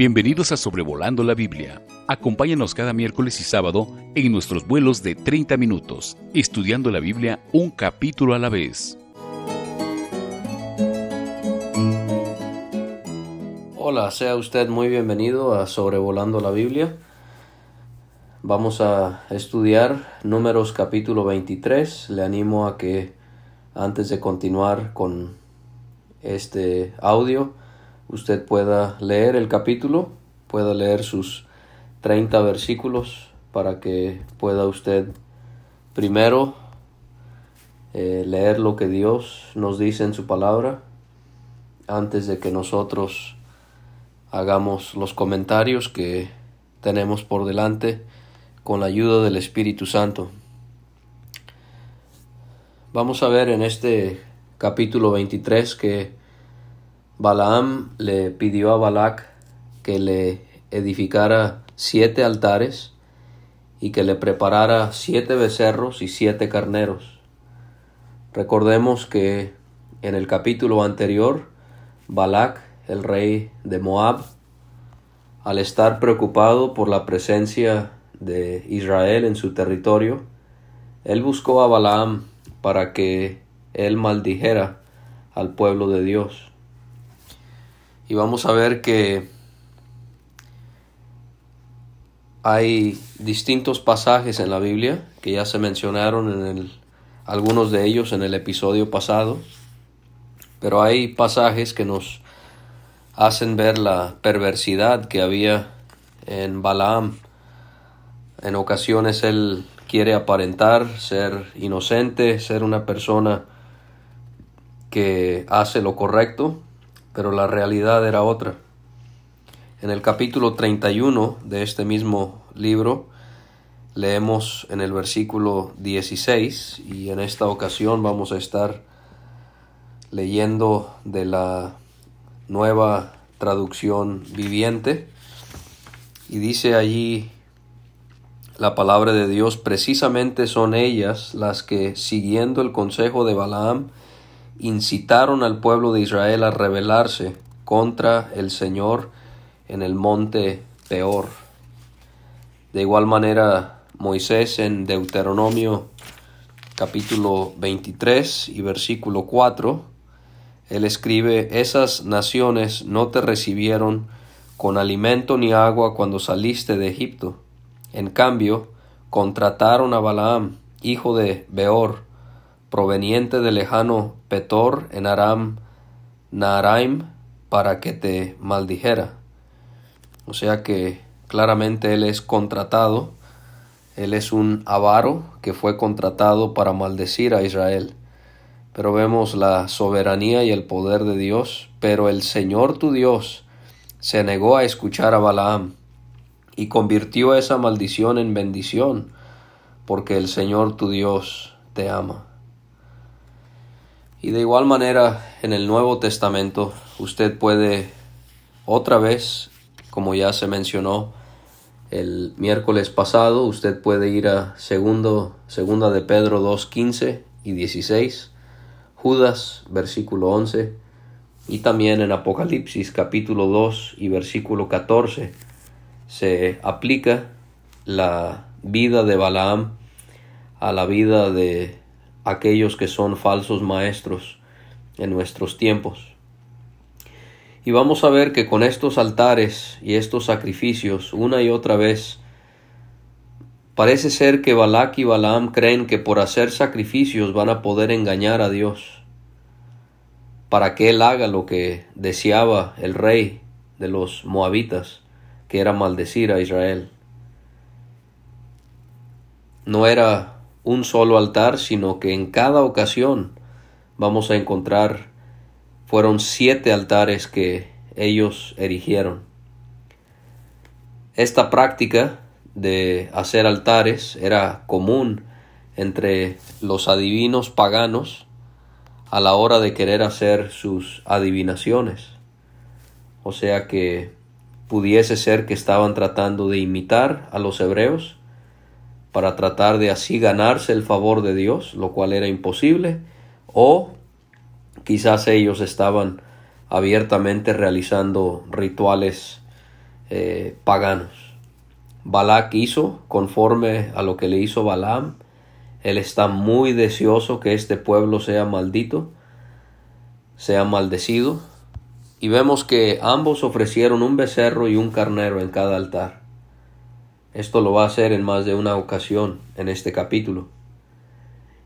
Bienvenidos a Sobrevolando la Biblia. Acompáñanos cada miércoles y sábado en nuestros vuelos de 30 minutos, estudiando la Biblia un capítulo a la vez. Hola, sea usted muy bienvenido a Sobrevolando la Biblia. Vamos a estudiar Números capítulo 23. Le animo a que antes de continuar con este audio, usted pueda leer el capítulo, pueda leer sus 30 versículos para que pueda usted primero eh, leer lo que Dios nos dice en su palabra antes de que nosotros hagamos los comentarios que tenemos por delante con la ayuda del Espíritu Santo. Vamos a ver en este capítulo 23 que Balaam le pidió a Balac que le edificara siete altares y que le preparara siete becerros y siete carneros. Recordemos que en el capítulo anterior, Balac, el rey de Moab, al estar preocupado por la presencia de Israel en su territorio, él buscó a Balaam para que él maldijera al pueblo de Dios. Y vamos a ver que hay distintos pasajes en la Biblia que ya se mencionaron en el, algunos de ellos en el episodio pasado, pero hay pasajes que nos hacen ver la perversidad que había en Balaam. En ocasiones él quiere aparentar ser inocente, ser una persona que hace lo correcto, pero la realidad era otra. En el capítulo 31 de este mismo libro leemos en el versículo 16 y en esta ocasión vamos a estar leyendo de la nueva traducción viviente y dice allí la palabra de Dios precisamente son ellas las que siguiendo el consejo de Balaam incitaron al pueblo de Israel a rebelarse contra el Señor en el monte Peor. De igual manera, Moisés en Deuteronomio capítulo 23 y versículo 4, él escribe, esas naciones no te recibieron con alimento ni agua cuando saliste de Egipto. En cambio, contrataron a Balaam, hijo de Beor, proveniente del lejano Petor en Aram Naharaim, para que te maldijera. O sea que claramente él es contratado, él es un avaro que fue contratado para maldecir a Israel. Pero vemos la soberanía y el poder de Dios, pero el Señor tu Dios se negó a escuchar a Balaam y convirtió esa maldición en bendición, porque el Señor tu Dios te ama. Y de igual manera, en el Nuevo Testamento, usted puede otra vez, como ya se mencionó el miércoles pasado, usted puede ir a segundo, segunda de Pedro 2, 15 y 16, Judas, versículo 11, y también en Apocalipsis capítulo 2 y versículo 14 se aplica la vida de Balaam a la vida de aquellos que son falsos maestros en nuestros tiempos. Y vamos a ver que con estos altares y estos sacrificios, una y otra vez, parece ser que Balak y Balaam creen que por hacer sacrificios van a poder engañar a Dios, para que Él haga lo que deseaba el rey de los moabitas, que era maldecir a Israel. No era un solo altar, sino que en cada ocasión vamos a encontrar fueron siete altares que ellos erigieron. Esta práctica de hacer altares era común entre los adivinos paganos a la hora de querer hacer sus adivinaciones. O sea que pudiese ser que estaban tratando de imitar a los hebreos para tratar de así ganarse el favor de Dios, lo cual era imposible, o quizás ellos estaban abiertamente realizando rituales eh, paganos. Balak hizo conforme a lo que le hizo Balaam. Él está muy deseoso que este pueblo sea maldito, sea maldecido. Y vemos que ambos ofrecieron un becerro y un carnero en cada altar. Esto lo va a hacer en más de una ocasión en este capítulo.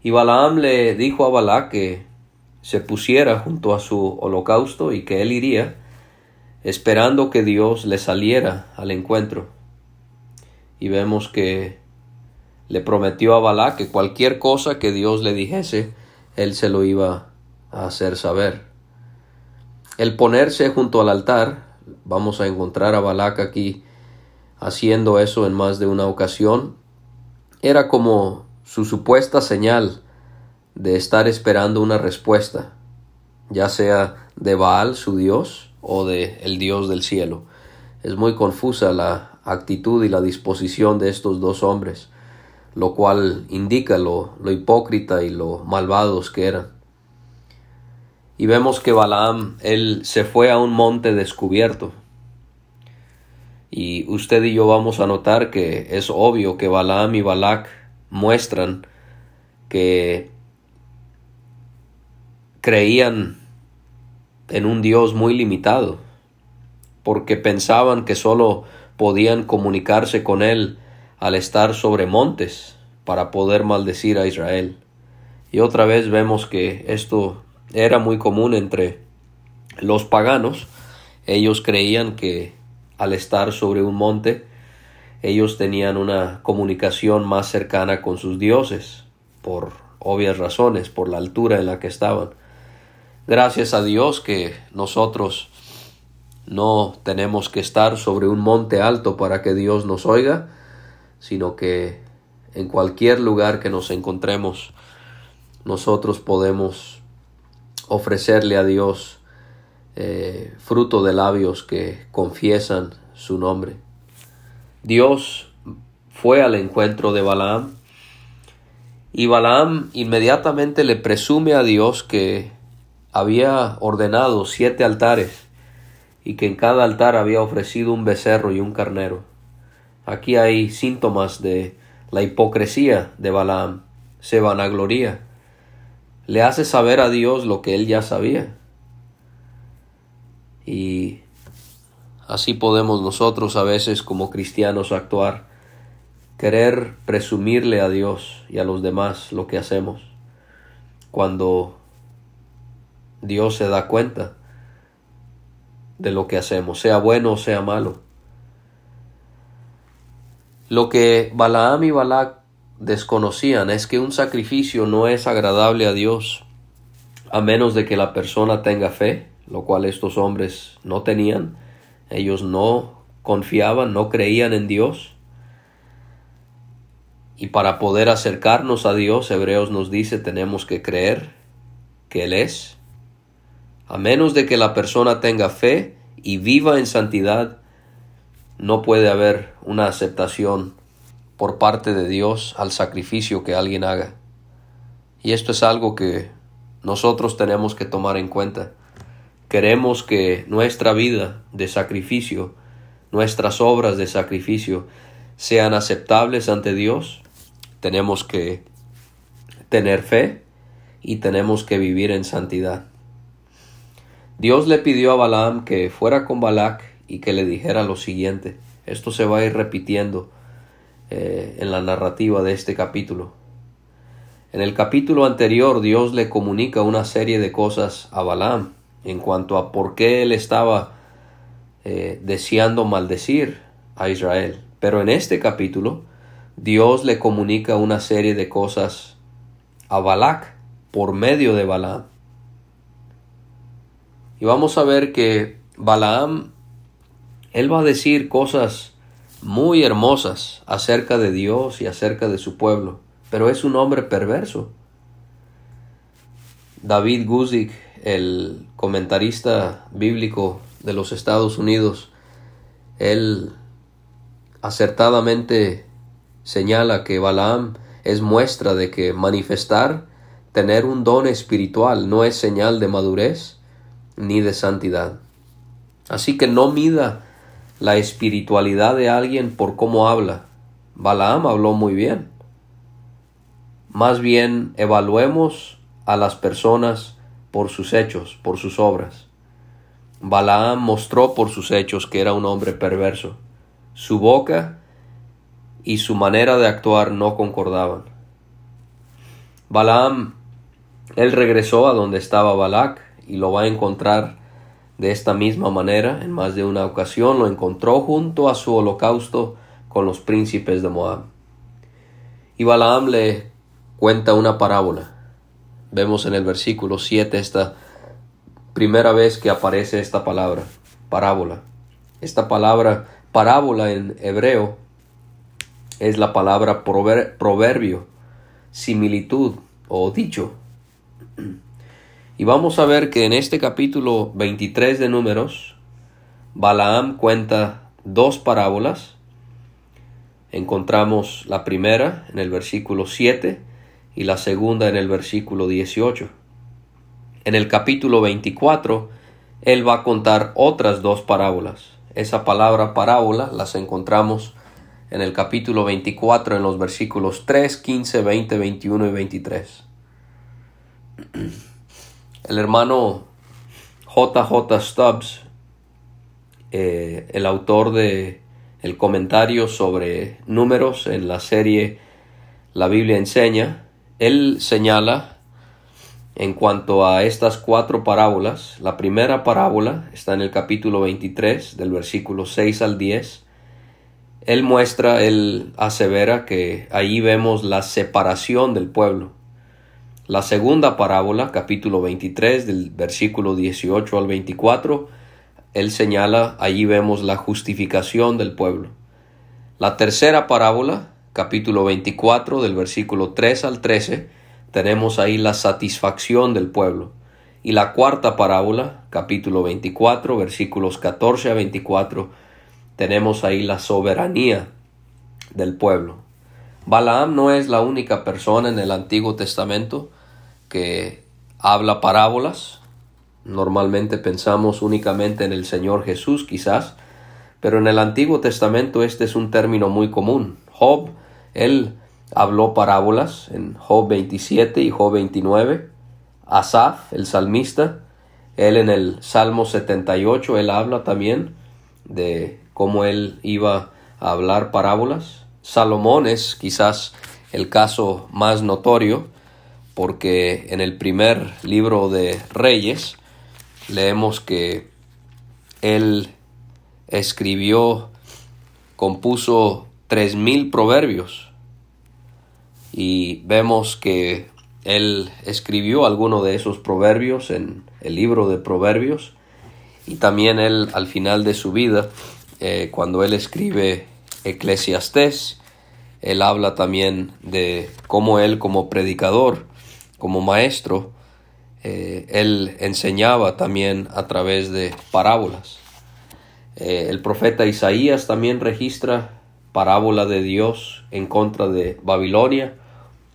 Y Balaam le dijo a Balak que se pusiera junto a su holocausto y que él iría, esperando que Dios le saliera al encuentro. Y vemos que le prometió a Balak que cualquier cosa que Dios le dijese, él se lo iba a hacer saber. El ponerse junto al altar, vamos a encontrar a Balak aquí haciendo eso en más de una ocasión, era como su supuesta señal de estar esperando una respuesta, ya sea de Baal, su dios, o de el dios del cielo. Es muy confusa la actitud y la disposición de estos dos hombres, lo cual indica lo, lo hipócrita y lo malvados que eran. Y vemos que Balaam, él se fue a un monte descubierto. Y usted y yo vamos a notar que es obvio que Balaam y Balak muestran que creían en un Dios muy limitado, porque pensaban que sólo podían comunicarse con Él al estar sobre montes para poder maldecir a Israel. Y otra vez vemos que esto era muy común entre los paganos. Ellos creían que al estar sobre un monte, ellos tenían una comunicación más cercana con sus dioses, por obvias razones, por la altura en la que estaban. Gracias a Dios que nosotros no tenemos que estar sobre un monte alto para que Dios nos oiga, sino que en cualquier lugar que nos encontremos, nosotros podemos ofrecerle a Dios eh, fruto de labios que confiesan su nombre. Dios fue al encuentro de Balaam y Balaam inmediatamente le presume a Dios que había ordenado siete altares y que en cada altar había ofrecido un becerro y un carnero. Aquí hay síntomas de la hipocresía de Balaam. Se vanagloría. Le hace saber a Dios lo que él ya sabía. Y así podemos nosotros a veces como cristianos actuar, querer presumirle a Dios y a los demás lo que hacemos, cuando Dios se da cuenta de lo que hacemos, sea bueno o sea malo. Lo que Balaam y Balac desconocían es que un sacrificio no es agradable a Dios a menos de que la persona tenga fe, lo cual estos hombres no tenían. Ellos no confiaban, no creían en Dios. Y para poder acercarnos a Dios, Hebreos nos dice, tenemos que creer que Él es a menos de que la persona tenga fe y viva en santidad, no puede haber una aceptación por parte de Dios al sacrificio que alguien haga. Y esto es algo que nosotros tenemos que tomar en cuenta. Queremos que nuestra vida de sacrificio, nuestras obras de sacrificio, sean aceptables ante Dios. Tenemos que tener fe y tenemos que vivir en santidad. Dios le pidió a Balaam que fuera con Balac y que le dijera lo siguiente. Esto se va a ir repitiendo eh, en la narrativa de este capítulo. En el capítulo anterior Dios le comunica una serie de cosas a Balaam en cuanto a por qué él estaba eh, deseando maldecir a Israel. Pero en este capítulo Dios le comunica una serie de cosas a Balac por medio de Balaam. Y vamos a ver que Balaam, él va a decir cosas muy hermosas acerca de Dios y acerca de su pueblo, pero es un hombre perverso. David Guzik, el comentarista bíblico de los Estados Unidos, él acertadamente señala que Balaam es muestra de que manifestar, tener un don espiritual no es señal de madurez, ni de santidad. Así que no mida la espiritualidad de alguien por cómo habla. Balaam habló muy bien. Más bien evaluemos a las personas por sus hechos, por sus obras. Balaam mostró por sus hechos que era un hombre perverso. Su boca y su manera de actuar no concordaban. Balaam, él regresó a donde estaba Balac y lo va a encontrar de esta misma manera en más de una ocasión. Lo encontró junto a su holocausto con los príncipes de Moab. Y Balaam le cuenta una parábola. Vemos en el versículo 7 esta primera vez que aparece esta palabra, parábola. Esta palabra parábola en hebreo es la palabra proverbio, similitud o dicho. Y vamos a ver que en este capítulo 23 de números, Balaam cuenta dos parábolas. Encontramos la primera en el versículo 7 y la segunda en el versículo 18. En el capítulo 24, él va a contar otras dos parábolas. Esa palabra parábola las encontramos en el capítulo 24 en los versículos 3, 15, 20, 21 y 23. El hermano JJ Stubbs, eh, el autor de el comentario sobre números en la serie La Biblia enseña, él señala en cuanto a estas cuatro parábolas, la primera parábola está en el capítulo 23 del versículo 6 al 10, él muestra, él asevera que ahí vemos la separación del pueblo. La segunda parábola, capítulo 23, del versículo 18 al 24, él señala, allí vemos la justificación del pueblo. La tercera parábola, capítulo 24, del versículo 3 al 13, tenemos ahí la satisfacción del pueblo. Y la cuarta parábola, capítulo 24, versículos 14 a 24, tenemos ahí la soberanía del pueblo. Balaam no es la única persona en el Antiguo Testamento que habla parábolas. Normalmente pensamos únicamente en el Señor Jesús quizás, pero en el Antiguo Testamento este es un término muy común. Job, él habló parábolas en Job 27 y Job 29. Asaf, el salmista, él en el Salmo 78, él habla también de cómo él iba a hablar parábolas. Salomón es quizás el caso más notorio porque en el primer libro de Reyes leemos que él escribió, compuso tres mil proverbios y vemos que él escribió alguno de esos proverbios en el libro de proverbios y también él al final de su vida eh, cuando él escribe Eclesiastés, él habla también de cómo él como predicador, como maestro, eh, él enseñaba también a través de parábolas. Eh, el profeta Isaías también registra parábola de Dios en contra de Babilonia.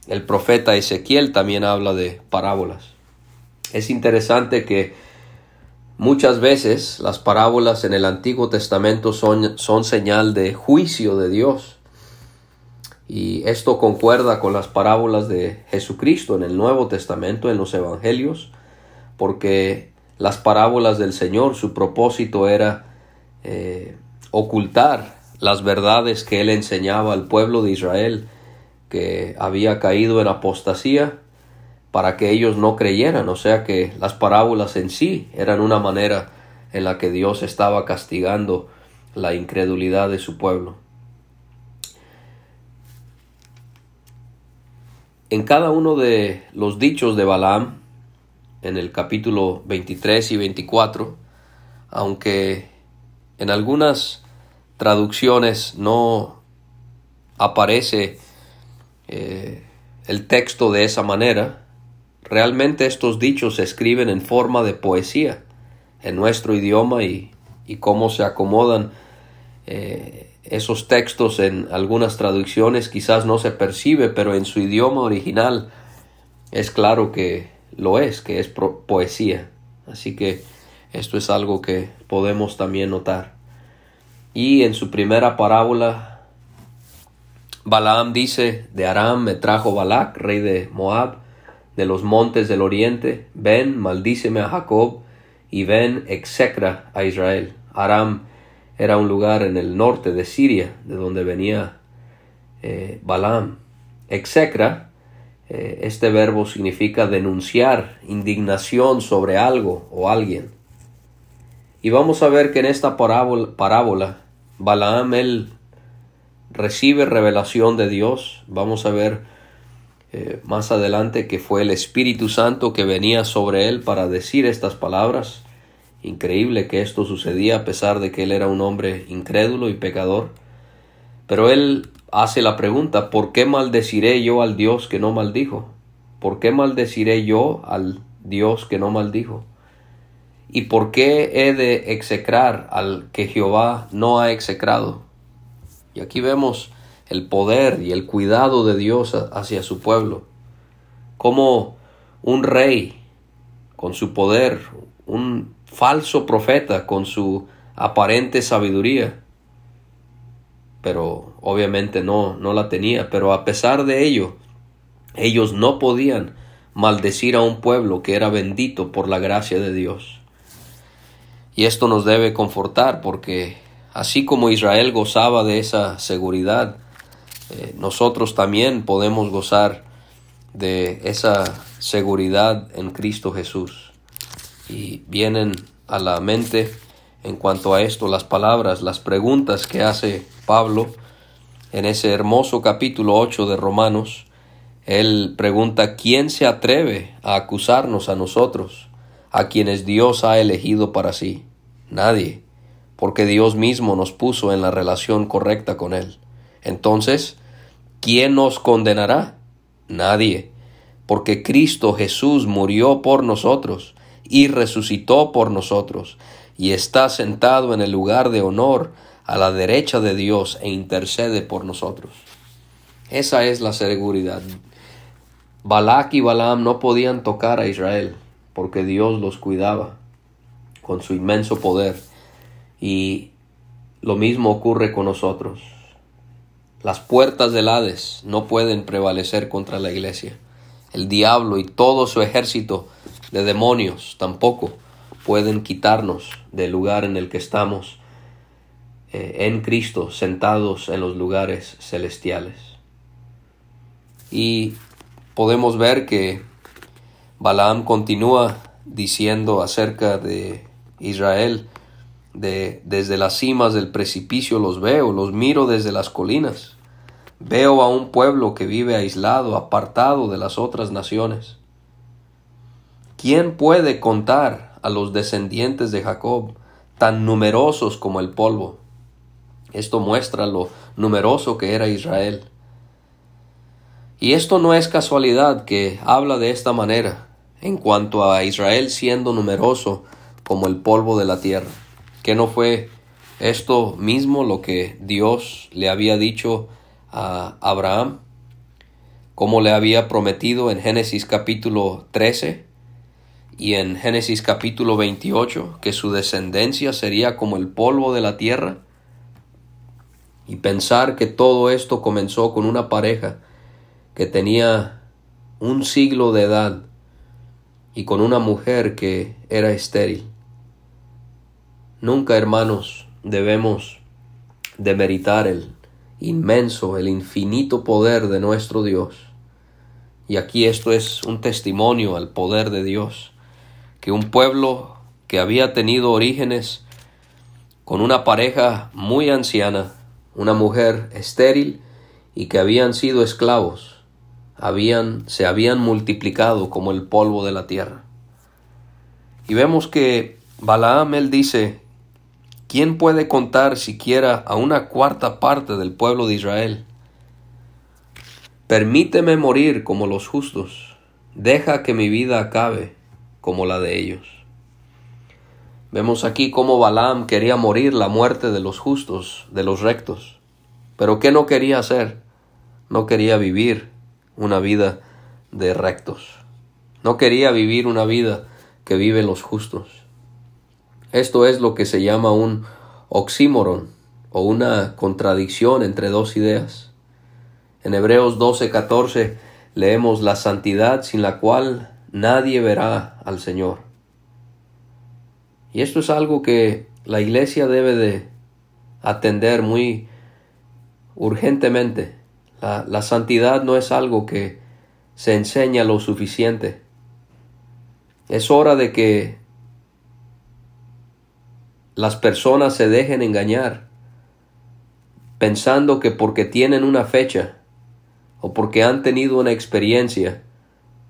El profeta Ezequiel también habla de parábolas. Es interesante que Muchas veces las parábolas en el Antiguo Testamento son, son señal de juicio de Dios. Y esto concuerda con las parábolas de Jesucristo en el Nuevo Testamento, en los Evangelios, porque las parábolas del Señor, su propósito era eh, ocultar las verdades que él enseñaba al pueblo de Israel que había caído en apostasía para que ellos no creyeran, o sea que las parábolas en sí eran una manera en la que Dios estaba castigando la incredulidad de su pueblo. En cada uno de los dichos de Balaam, en el capítulo 23 y 24, aunque en algunas traducciones no aparece eh, el texto de esa manera, Realmente estos dichos se escriben en forma de poesía en nuestro idioma y, cómo se acomodan eh, esos textos en algunas traducciones quizás no se percibe, pero en su idioma original es claro que lo es, que es poesía. Así que esto es algo que podemos también notar. Y en su primera parábola, Balaam dice, de Aram me trajo Balac, rey de Moab, de los montes del oriente, ven, maldíceme a Jacob, y ven, execra a Israel. Aram era un lugar en el norte de Siria, de donde venía eh, Balaam. Execra, eh, este verbo significa denunciar, indignación sobre algo o alguien. Y vamos a ver que en esta parábola, parábola Balaam él recibe revelación de Dios. Vamos a ver eh, más adelante que fue el Espíritu Santo que venía sobre él para decir estas palabras. Increíble que esto sucedía a pesar de que él era un hombre incrédulo y pecador. Pero él hace la pregunta, ¿por qué maldeciré yo al Dios que no maldijo? ¿Por qué maldeciré yo al Dios que no maldijo? ¿Y por qué he de execrar al que Jehová no ha execrado? Y aquí vemos el poder y el cuidado de Dios hacia su pueblo. Como un rey con su poder, un falso profeta con su aparente sabiduría, pero obviamente no, no la tenía, pero a pesar de ello, ellos no podían maldecir a un pueblo que era bendito por la gracia de Dios. Y esto nos debe confortar porque así como Israel gozaba de esa seguridad, eh, nosotros también podemos gozar de esa seguridad en Cristo Jesús. Y vienen a la mente en cuanto a esto las palabras, las preguntas que hace Pablo en ese hermoso capítulo 8 de Romanos. Él pregunta, ¿quién se atreve a acusarnos a nosotros, a quienes Dios ha elegido para sí? Nadie, porque Dios mismo nos puso en la relación correcta con Él. Entonces, ¿quién nos condenará? Nadie, porque Cristo Jesús murió por nosotros y resucitó por nosotros, y está sentado en el lugar de honor a la derecha de Dios e intercede por nosotros. Esa es la seguridad. Balac y Balaam no podían tocar a Israel porque Dios los cuidaba con su inmenso poder. Y lo mismo ocurre con nosotros. Las puertas del Hades no pueden prevalecer contra la iglesia. El diablo y todo su ejército de demonios tampoco pueden quitarnos del lugar en el que estamos eh, en Cristo, sentados en los lugares celestiales. Y podemos ver que Balaam continúa diciendo acerca de Israel. De, desde las cimas del precipicio los veo, los miro desde las colinas. Veo a un pueblo que vive aislado, apartado de las otras naciones. ¿Quién puede contar a los descendientes de Jacob, tan numerosos como el polvo? Esto muestra lo numeroso que era Israel. Y esto no es casualidad que habla de esta manera en cuanto a Israel siendo numeroso como el polvo de la tierra. ¿Que no fue esto mismo lo que Dios le había dicho a Abraham? Como le había prometido en Génesis capítulo 13 y en Génesis capítulo 28, que su descendencia sería como el polvo de la tierra. Y pensar que todo esto comenzó con una pareja que tenía un siglo de edad y con una mujer que era estéril. Nunca, hermanos, debemos demeritar el inmenso, el infinito poder de nuestro Dios. Y aquí esto es un testimonio al poder de Dios, que un pueblo que había tenido orígenes con una pareja muy anciana, una mujer estéril y que habían sido esclavos, habían se habían multiplicado como el polvo de la tierra. Y vemos que Balaam él dice ¿Quién puede contar siquiera a una cuarta parte del pueblo de Israel? Permíteme morir como los justos, deja que mi vida acabe como la de ellos. Vemos aquí cómo Balaam quería morir la muerte de los justos, de los rectos. Pero ¿qué no quería hacer? No quería vivir una vida de rectos. No quería vivir una vida que viven los justos. Esto es lo que se llama un oxímoron o una contradicción entre dos ideas. En Hebreos 12:14 leemos la santidad sin la cual nadie verá al Señor. Y esto es algo que la iglesia debe de atender muy urgentemente. La, la santidad no es algo que se enseña lo suficiente. Es hora de que las personas se dejen engañar pensando que porque tienen una fecha o porque han tenido una experiencia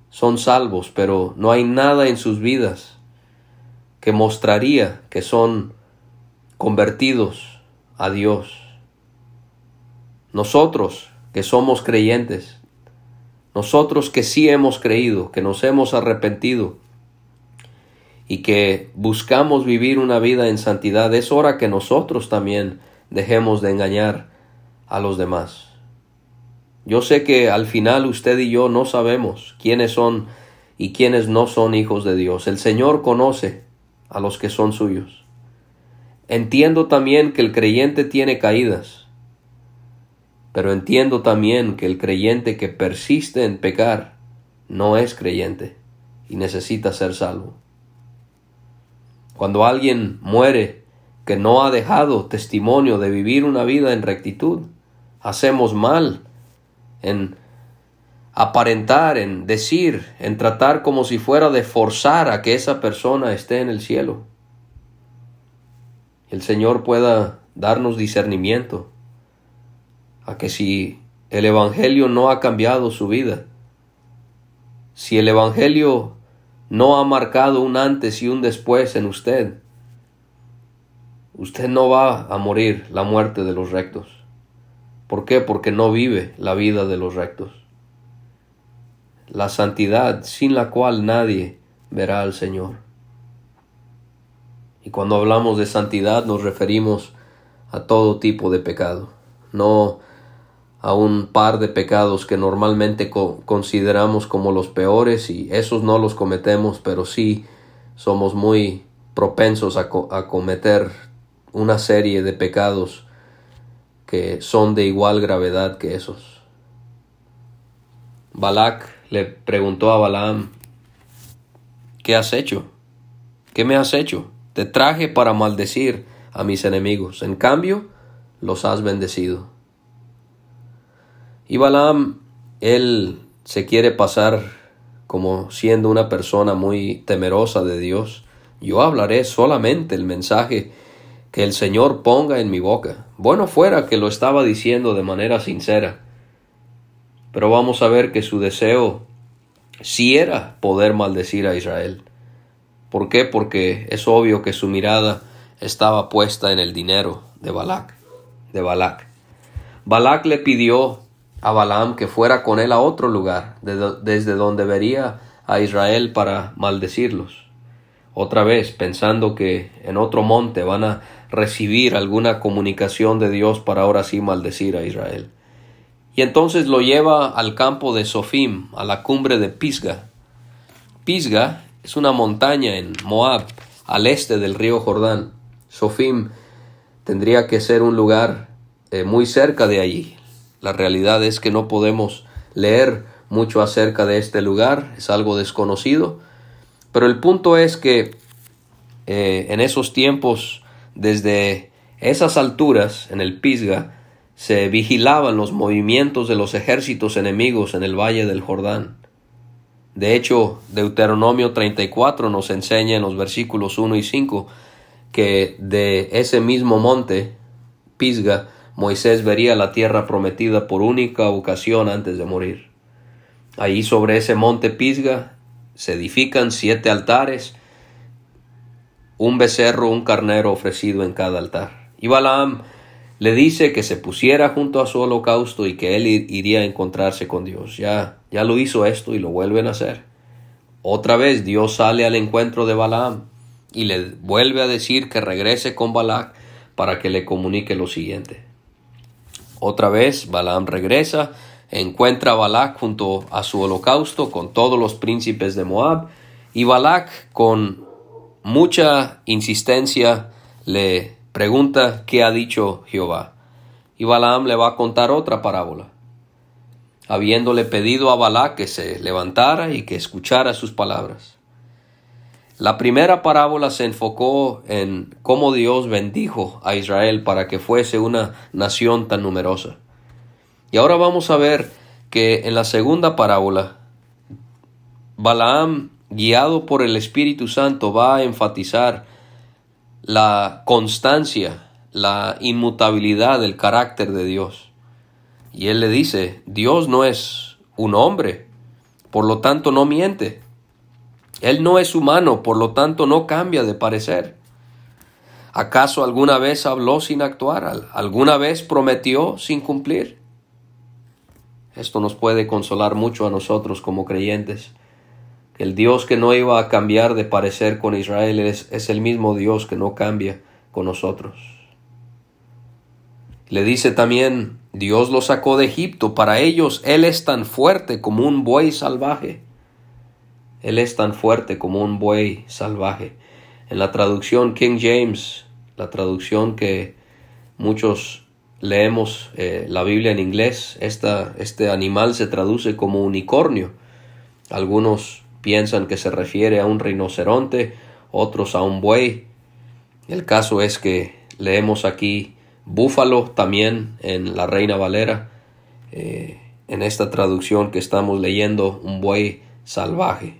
son salvos, pero no hay nada en sus vidas que mostraría que son convertidos a Dios. Nosotros que somos creyentes, nosotros que sí hemos creído, que nos hemos arrepentido y que buscamos vivir una vida en santidad, es hora que nosotros también dejemos de engañar a los demás. Yo sé que al final usted y yo no sabemos quiénes son y quiénes no son hijos de Dios. El Señor conoce a los que son suyos. Entiendo también que el creyente tiene caídas, pero entiendo también que el creyente que persiste en pecar no es creyente y necesita ser salvo. Cuando alguien muere que no ha dejado testimonio de vivir una vida en rectitud, hacemos mal en aparentar, en decir, en tratar como si fuera de forzar a que esa persona esté en el cielo. El Señor pueda darnos discernimiento a que si el Evangelio no ha cambiado su vida, si el Evangelio no ha marcado un antes y un después en usted, usted no va a morir la muerte de los rectos. ¿Por qué? Porque no vive la vida de los rectos. La santidad sin la cual nadie verá al Señor. Y cuando hablamos de santidad nos referimos a todo tipo de pecado, no a un par de pecados que normalmente consideramos como los peores y esos no los cometemos, pero sí somos muy propensos a, a cometer una serie de pecados que son de igual gravedad que esos. Balak le preguntó a Balaam, ¿qué has hecho? ¿Qué me has hecho? Te traje para maldecir a mis enemigos, en cambio los has bendecido. Y Balaam, él se quiere pasar como siendo una persona muy temerosa de Dios. Yo hablaré solamente el mensaje que el Señor ponga en mi boca. Bueno fuera que lo estaba diciendo de manera sincera, pero vamos a ver que su deseo sí era poder maldecir a Israel. ¿Por qué? Porque es obvio que su mirada estaba puesta en el dinero de Balac, de Balac. Balac le pidió a Balaam que fuera con él a otro lugar, desde donde vería a Israel para maldecirlos. Otra vez, pensando que en otro monte van a recibir alguna comunicación de Dios para ahora sí maldecir a Israel. Y entonces lo lleva al campo de Sofim, a la cumbre de Pisga. Pisga es una montaña en Moab, al este del río Jordán. Sofim tendría que ser un lugar eh, muy cerca de allí. La realidad es que no podemos leer mucho acerca de este lugar, es algo desconocido, pero el punto es que eh, en esos tiempos desde esas alturas, en el Pisga, se vigilaban los movimientos de los ejércitos enemigos en el valle del Jordán. De hecho, Deuteronomio 34 nos enseña en los versículos 1 y 5 que de ese mismo monte, Pisga, Moisés vería la tierra prometida por única ocasión antes de morir. Allí sobre ese monte Pisga se edifican siete altares un becerro, un carnero ofrecido en cada altar. Y Balaam le dice que se pusiera junto a su holocausto y que él iría a encontrarse con Dios. Ya, ya lo hizo esto y lo vuelven a hacer. Otra vez Dios sale al encuentro de Balaam y le vuelve a decir que regrese con Balac para que le comunique lo siguiente. Otra vez Balaam regresa, encuentra a Balac junto a su holocausto con todos los príncipes de Moab y Balac con mucha insistencia le pregunta qué ha dicho Jehová. Y Balaam le va a contar otra parábola, habiéndole pedido a Balac que se levantara y que escuchara sus palabras. La primera parábola se enfocó en cómo Dios bendijo a Israel para que fuese una nación tan numerosa. Y ahora vamos a ver que en la segunda parábola, Balaam, guiado por el Espíritu Santo, va a enfatizar la constancia, la inmutabilidad del carácter de Dios. Y él le dice, Dios no es un hombre, por lo tanto no miente. Él no es humano, por lo tanto no cambia de parecer. ¿Acaso alguna vez habló sin actuar? ¿Alguna vez prometió sin cumplir? Esto nos puede consolar mucho a nosotros como creyentes. El Dios que no iba a cambiar de parecer con Israel es, es el mismo Dios que no cambia con nosotros. Le dice también, Dios lo sacó de Egipto, para ellos Él es tan fuerte como un buey salvaje. Él es tan fuerte como un buey salvaje. En la traducción King James, la traducción que muchos leemos eh, la Biblia en inglés, esta, este animal se traduce como unicornio. Algunos piensan que se refiere a un rinoceronte, otros a un buey. El caso es que leemos aquí búfalo también en la Reina Valera. Eh, en esta traducción que estamos leyendo, un buey salvaje.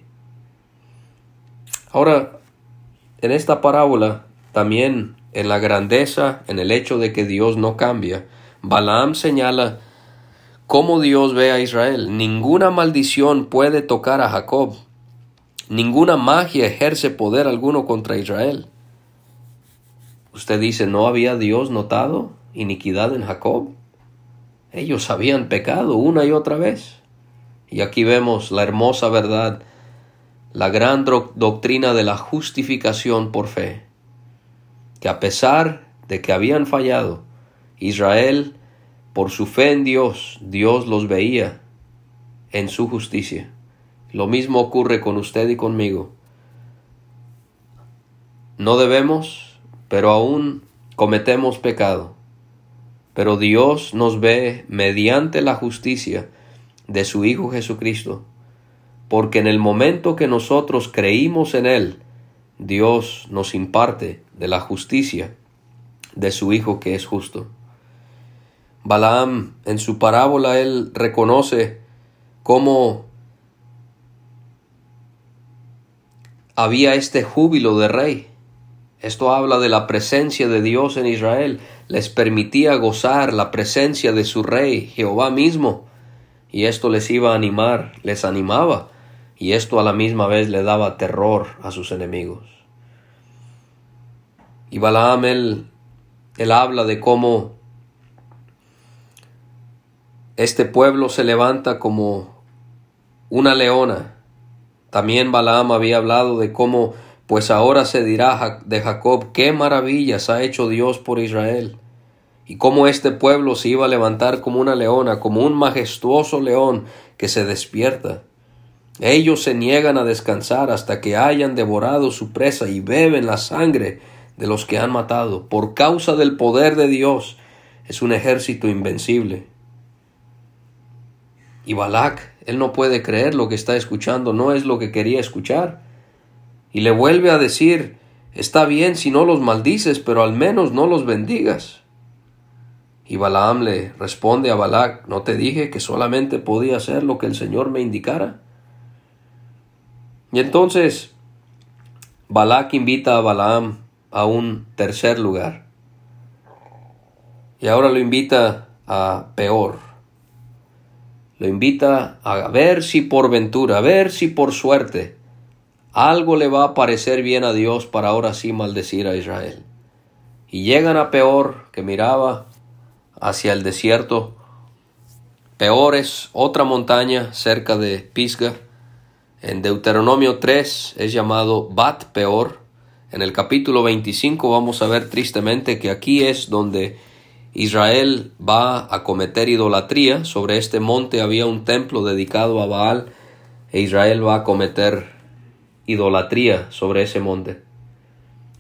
Ahora, en esta parábola, también en la grandeza, en el hecho de que Dios no cambia, Balaam señala cómo Dios ve a Israel. Ninguna maldición puede tocar a Jacob. Ninguna magia ejerce poder alguno contra Israel. Usted dice, ¿no había Dios notado iniquidad en Jacob? Ellos habían pecado una y otra vez. Y aquí vemos la hermosa verdad la gran doctrina de la justificación por fe, que a pesar de que habían fallado, Israel, por su fe en Dios, Dios los veía en su justicia. Lo mismo ocurre con usted y conmigo. No debemos, pero aún cometemos pecado. Pero Dios nos ve mediante la justicia de su Hijo Jesucristo porque en el momento que nosotros creímos en Él, Dios nos imparte de la justicia de su Hijo que es justo. Balaam, en su parábola, él reconoce cómo había este júbilo de rey. Esto habla de la presencia de Dios en Israel. Les permitía gozar la presencia de su rey, Jehová mismo. Y esto les iba a animar, les animaba y esto a la misma vez le daba terror a sus enemigos. Y Balaam él, habla de cómo este pueblo se levanta como una leona. También Balaam había hablado de cómo pues ahora se dirá de Jacob qué maravillas ha hecho Dios por Israel y cómo este pueblo se iba a levantar como una leona, como un majestuoso león que se despierta. Ellos se niegan a descansar hasta que hayan devorado su presa y beben la sangre de los que han matado. Por causa del poder de Dios es un ejército invencible. Y Balak, él no puede creer lo que está escuchando, no es lo que quería escuchar. Y le vuelve a decir, está bien si no los maldices, pero al menos no los bendigas. Y Balaam le responde a Balak, ¿no te dije que solamente podía hacer lo que el Señor me indicara? Y entonces Balak invita a Balaam a un tercer lugar. Y ahora lo invita a peor. Lo invita a ver si por ventura, a ver si por suerte algo le va a parecer bien a Dios para ahora sí maldecir a Israel. Y llegan a Peor, que miraba hacia el desierto. Peor es otra montaña cerca de Pisga en Deuteronomio 3 es llamado Bat Peor. En el capítulo 25 vamos a ver tristemente que aquí es donde Israel va a cometer idolatría. Sobre este monte había un templo dedicado a Baal e Israel va a cometer idolatría sobre ese monte.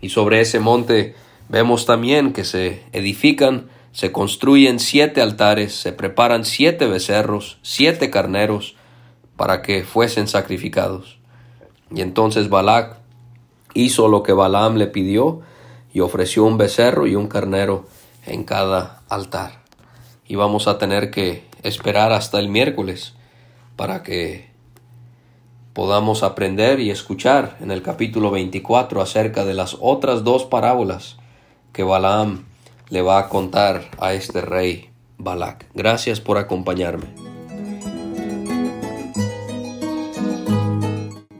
Y sobre ese monte Vemos también que se edifican, se construyen siete altares, se preparan siete becerros, siete carneros, para que fuesen sacrificados. Y entonces Balac hizo lo que Balaam le pidió y ofreció un becerro y un carnero en cada altar. Y vamos a tener que esperar hasta el miércoles para que podamos aprender y escuchar en el capítulo 24 acerca de las otras dos parábolas que Balaam le va a contar a este rey Balac. Gracias por acompañarme.